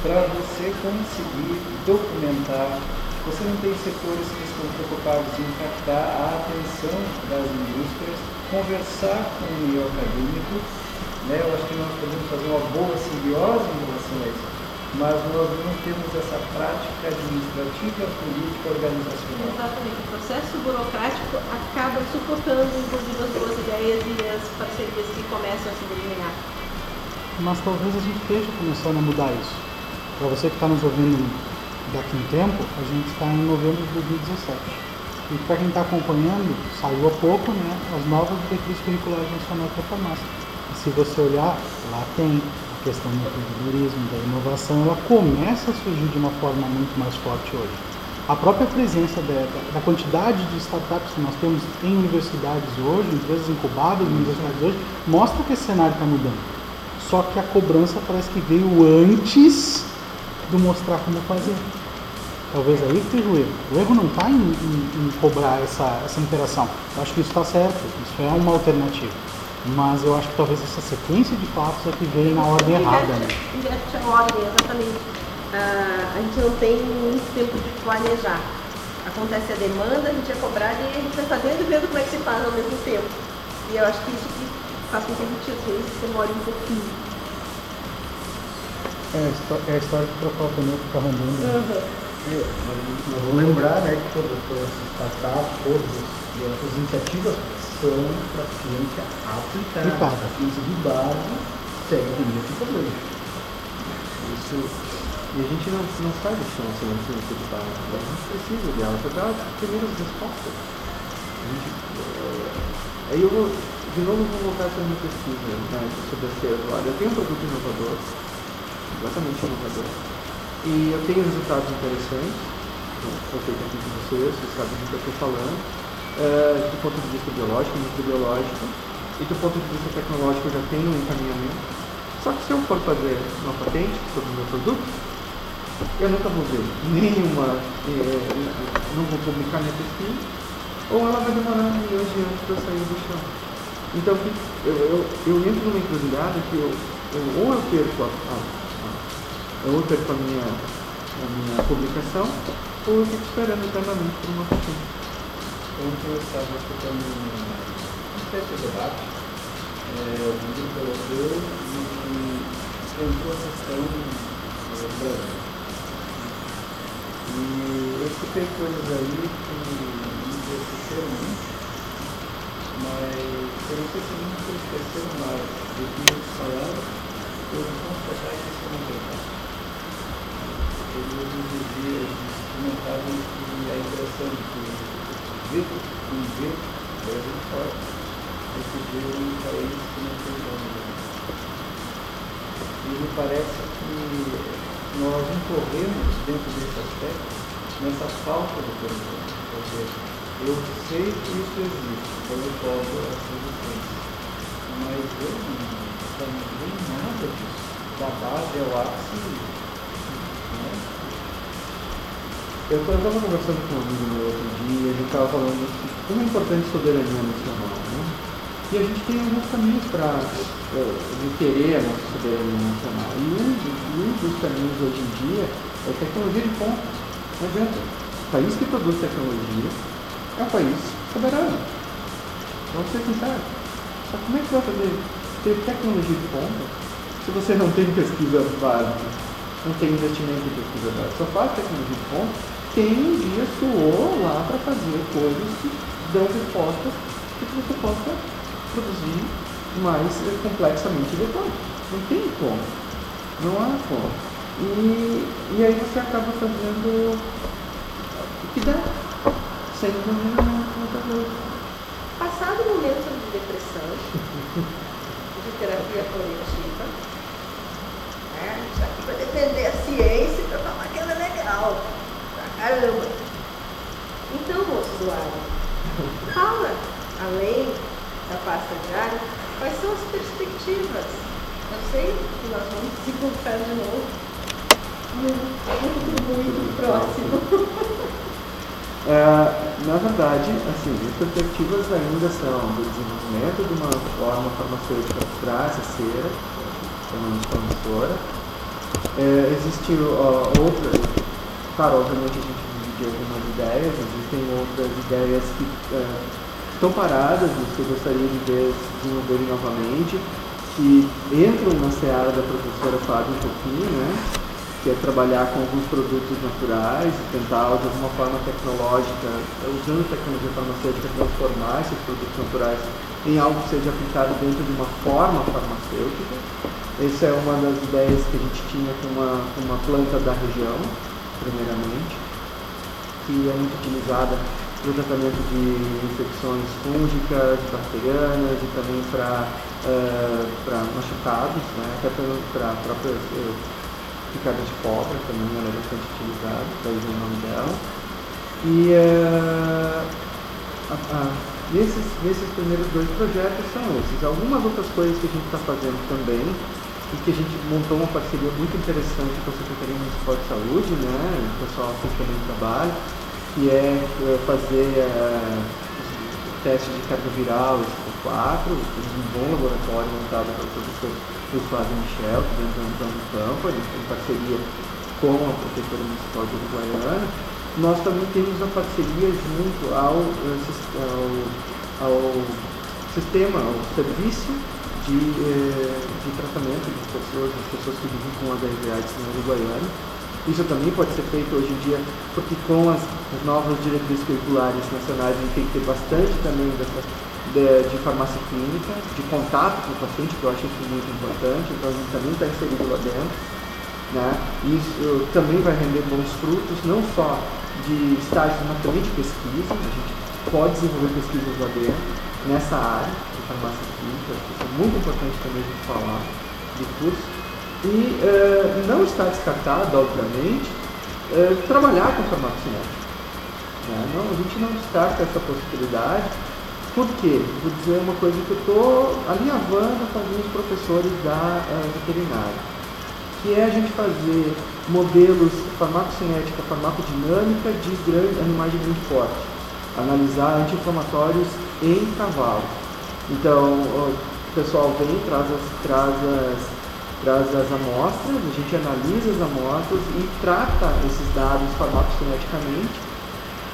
para você conseguir documentar. Você não tem setores que estão preocupados em captar a atenção das indústrias, conversar com o meio acadêmico. Né? Eu acho que nós podemos fazer uma boa simbiose em relação a isso mas nós não temos essa prática administrativa, política, organizacional. Exatamente. O processo burocrático acaba sufocando, inclusive, as boas ideias e as parcerias que começam a se delinear. Mas talvez a gente esteja começando a mudar isso. Para você que está nos ouvindo daqui a um tempo, a gente está em novembro de 2017. E para quem está acompanhando, saiu há pouco né, as novas diretrizes curriculares nacionais para a farmácia. E se você olhar, lá tem questão do empreendedorismo, da inovação, ela começa a surgir de uma forma muito mais forte hoje. A própria presença da, da quantidade de startups que nós temos em universidades hoje, empresas incubadas em universidades hoje, mostra que esse cenário está mudando. Só que a cobrança parece que veio antes do mostrar como fazer. Talvez aí que esteja o erro. O erro não está em, em, em, cobrar essa, essa interação. Eu acho que isso está certo, isso é uma alternativa. Mas eu acho que talvez essa sequência de fatos é que veio na ordem errada. Né? Inverte a ordem, exatamente. Ah, a gente não tem muito tempo de planejar. Acontece a demanda, a gente é cobrado e a gente está fazendo e vendo como é que se faz ao mesmo tempo. E eu acho que isso que faz com que a gente às vezes demore um pouquinho. É, é a história de trocar o pneu que está andando. Né? Uhum. É, nós vamos lembrar né, que todas as startups, todas as iniciativas são para a ciência aplicada. A ciência de base segue esse problema. Isso, e a gente não, não sai do chão sem a ciência de base. A gente precisa dela para dar as primeiras respostas. A gente, é, aí eu vou, de novo, vou voltar para a minha pesquisa né, sobre a cedo. Olha, eu tenho um produto inovador, completamente inovador, e eu tenho resultados interessantes. Estou feito aqui com vocês, vocês sabem do que eu estou falando uh, do ponto de vista biológico, microbiológico, e do ponto de vista tecnológico já tem um encaminhamento. Só que se eu for fazer uma patente sobre o meu produto, eu nunca vou ver nenhuma, eh, não vou publicar minha pesquisa, ou ela vai demorar milhões de anos para sair do chão. Então eu, eu, eu entro numa encruzilhada que eu, eu, ou eu perco a, a, a, ou eu perco a minha, a minha publicação, ou eu fico esperando eternamente por uma patente ontem eu estava escutando um de debate, é, grupo europeu e entrou a questão do Brasil. E eu escutei coisas aí que me entristeceram muito, mas eu não sei se me entristeceram mais do que eles falaram, eu vou constatar que isso não é verdade. Nos diziam, comentavam que a impressão que vento, um vento, Brasil forte, recebeu um país que não tem dono. E me parece que nós incorremos dentro desse aspecto nessa falta de perdão. Ou seja, eu sei que isso existe, então eu posso a resistência. Mas eu não, vi nada disso. Da base ao ápice Eu estava conversando com um amigo meu outro dia, a gente estava falando assim, como é importante soberania nacional, né? E a gente tem alguns caminhos para uh, querer a nossa soberania nacional. E um, um dos caminhos hoje em dia é tecnologia de ponta. Não adianta. O país que produz tecnologia é um país soberano. Vamos ser sinceros. Só como é que vai fazer ter tecnologia de ponta se você não tem pesquisa básica, não tem investimento em pesquisa básica? Só faz tecnologia de ponta quem um dia suou lá para fazer coisas que dão respostas que você possa produzir mais complexamente depois. Não tem como. Não há como. E, e aí você acaba fazendo o que dá, sem outra coisa. Passado o momento de depressão, de terapia coletiva, né? a gente está aqui defender a ciência para falar que ela é legal. Caramba! Então, moço do ar, fala, além da pasta diária, quais são as perspectivas Eu sei que nós vamos se encontrar de novo futuro muito próximo. (laughs) É, na verdade, assim, as perspectivas ainda são do desenvolvimento de uma forma farmacêutica essa cera, chamamos promissora. É, existe ó, outra, claro, obviamente a gente dividiu algumas ideias, existem outras ideias que é, estão paradas, que eu gostaria de ver se desenvolverem novamente, que entram na seara da professora Fábio um pouquinho, né? que é trabalhar com alguns produtos naturais tentar, de alguma forma tecnológica, usando tecnologia farmacêutica, transformar esses produtos naturais em algo que seja aplicado dentro de uma forma farmacêutica. Essa é uma das ideias que a gente tinha com uma, uma planta da região, primeiramente, que é muito utilizada para o tratamento de infecções fúngicas, bacterianas e também para uh, machucados, né, até para próprias uh, picada de cobra também, ela é bastante utilizada, daí o nome dela. E uh, a, a, nesses, nesses primeiros dois projetos são esses. Algumas outras coisas que a gente está fazendo também, e que a gente montou uma parceria muito interessante com a Secretaria Municipal de Saúde, né, o pessoal que também trabalha, que é uh, fazer uh, o teste de carga viral, esse 4, um bom laboratório montado pelo professor Flávio Michel, que dentro da Unicamp, tem parceria com a Prefeitura Municipal de Uruguaiana. Nós também temos uma parceria junto ao, ao, ao sistema, ao serviço de, eh, de tratamento das pessoas, das pessoas que vivem com HIV/AIDS na Uruguaiana. Isso também pode ser feito hoje em dia, porque com as, as novas diretrizes curriculares nacionais a gente tem que ter bastante também dessa de, de, farmácia clínica, de contato com o paciente, que eu acho isso muito importante, então a gente também está inserido lá dentro. Né? Isso também vai render bons frutos, não só de estágios, mas de pesquisa. A gente pode desenvolver pesquisas lá dentro, nessa área de farmácia clínica, é muito importante também a gente falar de curso. E uh, não está descartado, obviamente, uh, trabalhar com farmacocinética. Né? Não, a gente não descarta essa possibilidade, por quê? Vou dizer uma coisa que eu estou alinhavando com alguns professores da uh, veterinária, que é a gente fazer modelos farmacocinética, farmacodinâmica de grandes animais de grande porte, analisar anti-inflamatórios em cavalos. Então, o pessoal vem, traz as, traz as, traz as amostras, a gente analisa as amostras e trata esses dados farmacocineticamente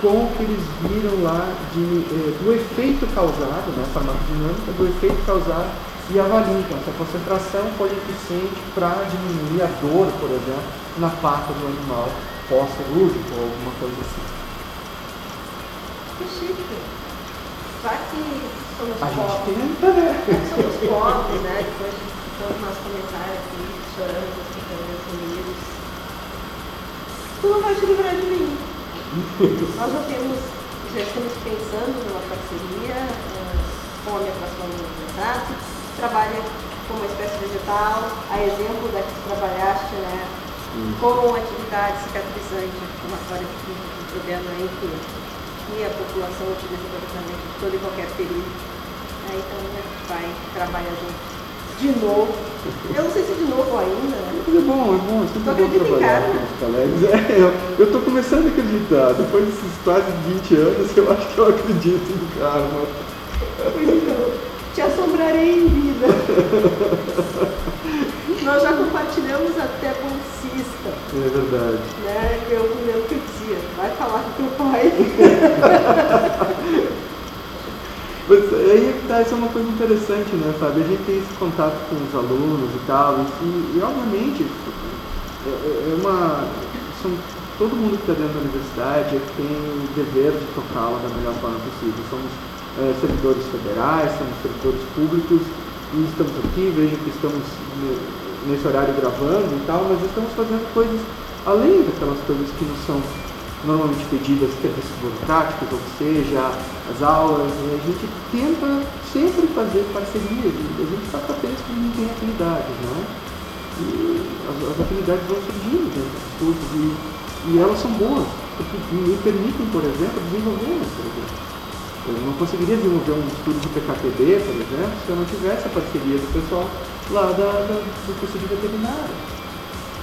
com o que eles viram lá de, eh, do efeito causado, né, farmacodinâmica, do efeito causado e avaliam então, se a concentração foi eficiente para diminuir a dor, por exemplo, na pata do animal pós-cirúrgico ou alguma coisa assim. Que chique. Já que somos a pobres, tenta, né? somos pobres, né? Depois de todos os nossos comentários aqui, chorando, ficando unidos. Tu não vai te livrar de mim. (laughs) Nós já temos, já estamos pensando numa parceria uh, com a minha atração do trabalha com uma espécie vegetal, a exemplo da que trabalhaste, né, com atividade cicatrizante inflamatória de problema enfim, que a população utiliza para tratamento de todo e qualquer período. Aí, então a gente vai trabalhar junto de novo. Eu não sei se de novo ainda, né? Mas é bom, é bom, é sempre bom trabalhar com os colegas. (laughs) É, eu, tô começando a acreditar. Depois desses quase 20 anos, eu acho que eu acredito em karma. Então, te assombrarei em vida. (laughs) Nós já compartilhamos até bolsista. É verdade. Né? Eu me lembro que eu dizia, vai falar com teu pai. (laughs) Mas aí tá, isso é uma coisa interessante, né, Fábio? A gente tem esse contato com os alunos e tal, e, e obviamente é, é é uma. São, todo mundo que está dentro da universidade tem o dever de tocá-la da melhor forma possível. Somos é, servidores federais, somos servidores públicos e estamos aqui, vejo que estamos nesse horário gravando e tal, mas estamos fazendo coisas além daquelas coisas que nos são normalmente pedidas serviços burocráticos, ou seja, as aulas, a gente tenta sempre fazer parcerias, a gente está para que não tem afinidades, né? E as, as afinidades vão surgindo dentro dos cursos e, e elas são boas, porque me permitem, por exemplo, desenvolver esse projeto. Eu não conseguiria desenvolver um estudo de PKPD, por exemplo, se eu não tivesse a parceria do pessoal lá da, da, do curso de veterinária.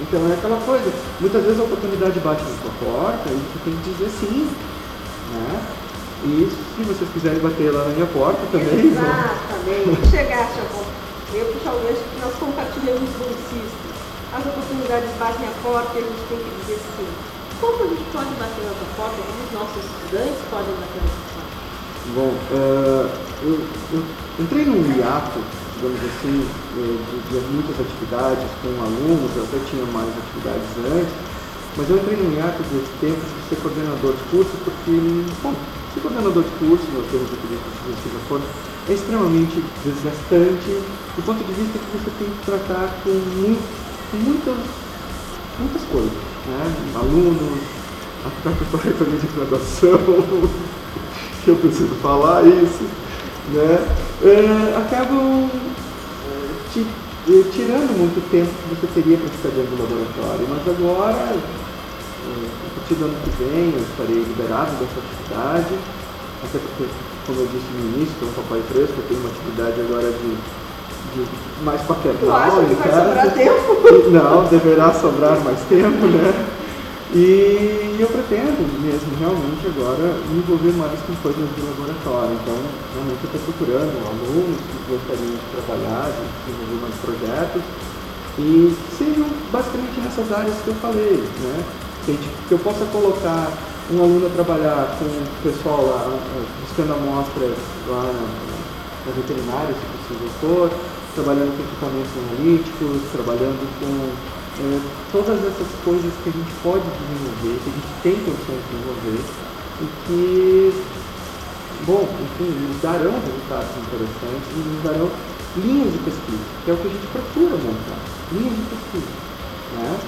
Então é aquela coisa, muitas vezes a oportunidade bate na sua porta e você tem que dizer sim. Né? E se vocês quiserem bater lá na minha porta também. Exatamente. Chegasse a eu puxar o gancho que nós compartilhamos bolsistas. As oportunidades batem a porta e a gente tem que dizer sim. Como a gente pode bater na sua porta? Como os nossos estudantes podem bater na sua porta? Bom, uh, eu, eu, entrei num hiato, digamos assim, de, de, muitas atividades com alunos, eu até tinha mais atividades antes, mas eu entrei num hiato de tempo de ser coordenador de curso, porque, bom, ser coordenador de curso, nós temos aqui que já foram, é extremamente desgastante do ponto de vista que você tem que tratar com, muito, com muitas, muitas coisas. Né? Alunos, a própria (laughs) preparatória de graduação, (laughs) que eu preciso falar isso, né? É, acabam é, te, é, tirando muito tempo que você teria para ficar dentro do laboratório. Mas agora, a partir do ano que vem, eu estarei liberado dessa atividade, até porque como eu disse no início, que é um papai fresco, eu tenho uma atividade agora de, de mais paternal. Tu acha que vai sobrar (laughs) tempo? Não, deverá sobrar mais tempo, né? E eu pretendo mesmo realmente agora me envolver mais com coisas do laboratório. Então, realmente eu estou procurando alunos que gostariam de trabalhar, de desenvolver mais projetos e sejam basicamente nessas áreas que eu falei, né? Que, que eu possa colocar um aluno a trabalhar com o pessoal lá, buscando amostras lá na, na veterinária, se possível for, trabalhando com equipamentos analíticos, trabalhando com é, todas essas coisas que a gente pode desenvolver, que a gente tem condições de desenvolver e que, bom, enfim, nos darão resultados interessantes e nos darão linhas de pesquisa, que é o que a gente procura montar, linhas de pesquisa. Né?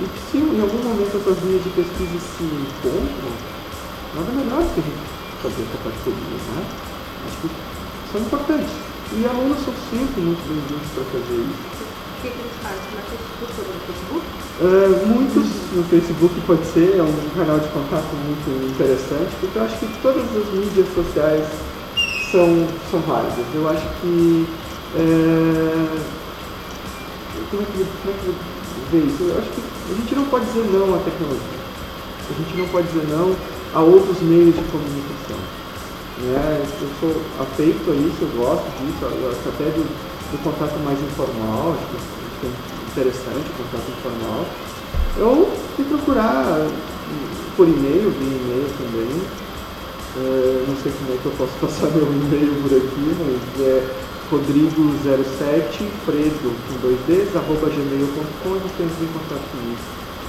E se em algum momento essas linhas de pesquisa se encontram, nada melhor do que a gente fazer essa parceria, né? Acho que são importantes. E alunos são sempre muito bem-vindos para fazer isso. Que, que Facebook no Facebook? Uh, muitos no Facebook pode ser, é um canal de contato muito interessante, porque eu acho que todas as mídias sociais são, são válidas. Eu acho que. É... Como é que, como é que ver isso? Eu acho que a gente não pode dizer não à tecnologia. A gente não pode dizer não a outros meios de comunicação. Né? Eu sou afeito a isso, eu gosto disso, eu até do, do contato mais informal, acho que é interessante o contato informal. Ou se procurar por e-mail, via e-mail também. É, não sei como é que eu posso (laughs) passar meu e-mail por aqui, mas é rodrigo07 fredo com dois Ds, arroba gmail.com e você em contato comigo.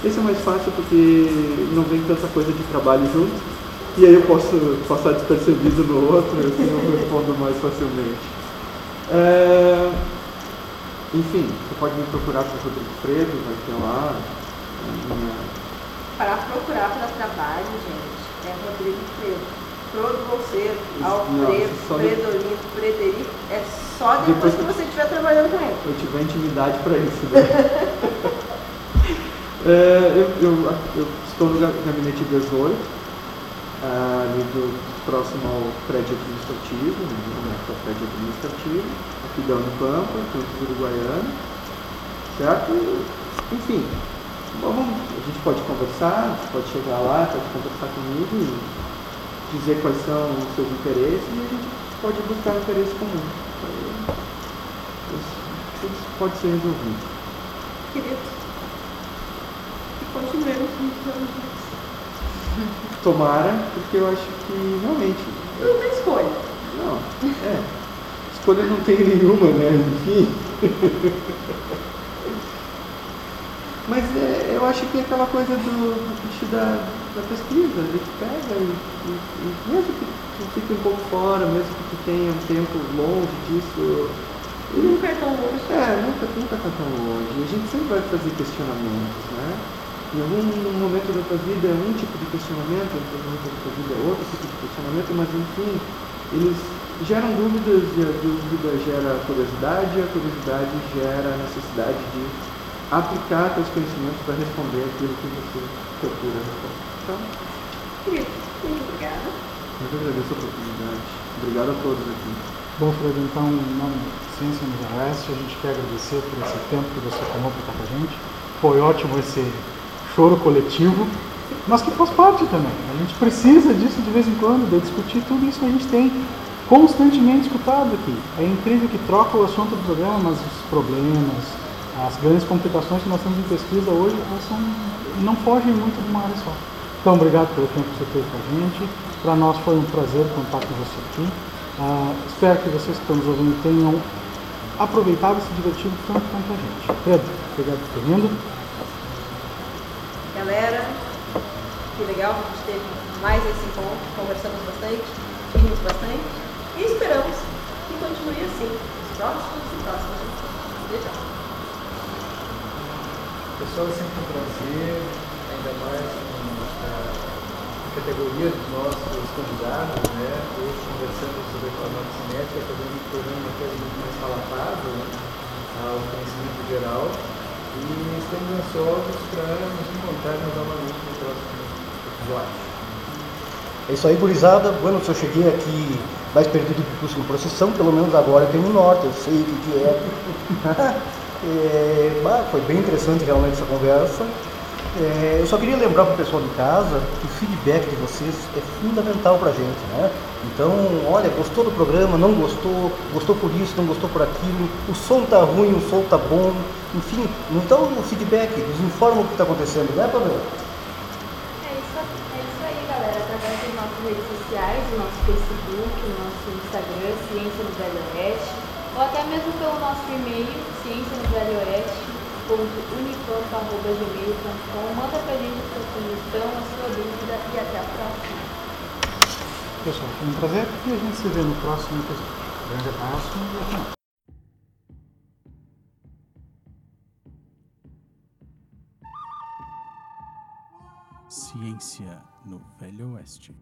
Esse é mais fácil porque não vem tanta coisa de trabalho junto e aí eu posso passar despercebido no outro assim eu respondo mais facilmente. É... Enfim, você pode me procurar por Rodrigo Fredo, vai ter lá. Minha... Para procurar para trabalho, gente, é Rodrigo Fredo. Você, Alfredo, Fredolino, Frederico, é só depois, depois que você estiver trabalhando com ele. Eu tiver intimidade para isso. Né? (laughs) é, eu, eu, eu, estou no gabinete 18, ali do, próximo ao prédio administrativo, né, é prédio administrativo, aqui da Unipampa, Campus Uruguaiano, certo? Enfim, bom, a gente pode conversar, pode chegar lá, pode conversar comigo e dizer quais são os seus interesses e a gente pode buscar um interesse comum. Isso pode ser resolvido. Queridos, que continuemos juntos. Tomara, porque eu acho que realmente. Não tem escolha. Não, é. Escolha não tem nenhuma, né? Enfim. Mas é, eu acho que é aquela coisa do, do da, da pesquisa, gente pega e, e, e mesmo que tu fique um pouco fora, mesmo que tu tenha um tempo longe disso. Nunca é tão longe. É, nunca, nunca tá tão longe. A gente sempre vai fazer questionamentos, né? Em algum momento da tua vida é um tipo de questionamento, em outro momento da tua vida é outro tipo de questionamento, mas enfim, eles geram dúvidas e a dúvida gera curiosidade, e a curiosidade gera a necessidade de aplicar seus conhecimentos para responder aquilo que você procura responder. Então, querido, muito obrigada. Eu que agradeço a oportunidade. Obrigado a todos aqui. Bom, Fred, então, em nome da Ciência no Oeste, a gente quer agradecer por esse tempo que você tomou para estar com a gente. Foi ótimo esse choro coletivo, mas que faz parte também. A gente precisa disso de vez em quando, de discutir tudo isso que a gente tem constantemente escutado aqui. É incrível que troca o assunto do programa, mas os problemas, as grandes complicações que nós temos em pesquisa hoje, elas são, não fogem muito de uma área só. Então, obrigado pelo tempo que você teve com a gente. Para nós foi um prazer contar com você aqui. Uh, espero que vocês que estão nos ouvindo tenham aproveitado e se divertido tanto quanto a gente. Pedro, obrigado por ter vindo. Galera, que legal que a gente teve mais esse encontro, conversamos bastante, rimos bastante e esperamos que continue assim, os próximos e próximos. Beijo. Pessoal, é sempre um prazer, ainda mais a categoria dos nossos convidados, né? Hoje conversando sobre a farmacocinética, fazendo um programa coisa muito mais palatável né? ao conhecimento geral. E estamos ansiosos para nos encontrarmos novamente no próximo episódio. É isso aí, gurizada. Bueno, se eu cheguei aqui mais perdido que possível procissão, pelo menos agora eu tenho no norte, eu sei o que, que é. (laughs) é bah, foi bem interessante realmente essa conversa. É, eu só queria lembrar para o pessoal de casa que o feedback de vocês é fundamental para a gente, né? Então, olha, gostou do programa, não gostou, gostou por isso, não gostou por aquilo, o som tá ruim, o som tá bom, enfim, então o feedback, nos informa o que está acontecendo, né, Pamela? É isso, é isso aí, galera, através das nossas redes sociais, do nosso Facebook, do nosso Instagram, Ciência no Velho Oeste, ou até mesmo pelo nosso e-mail, ciência no Velho Oeste, unicampo.gmail.com. Manda pra gente a sua sugestão, a sua dúvida e até a próxima. Pessoal, foi um prazer e a gente se vê no próximo episódio. Grande abraço e até mais. Ciência no Velho Oeste.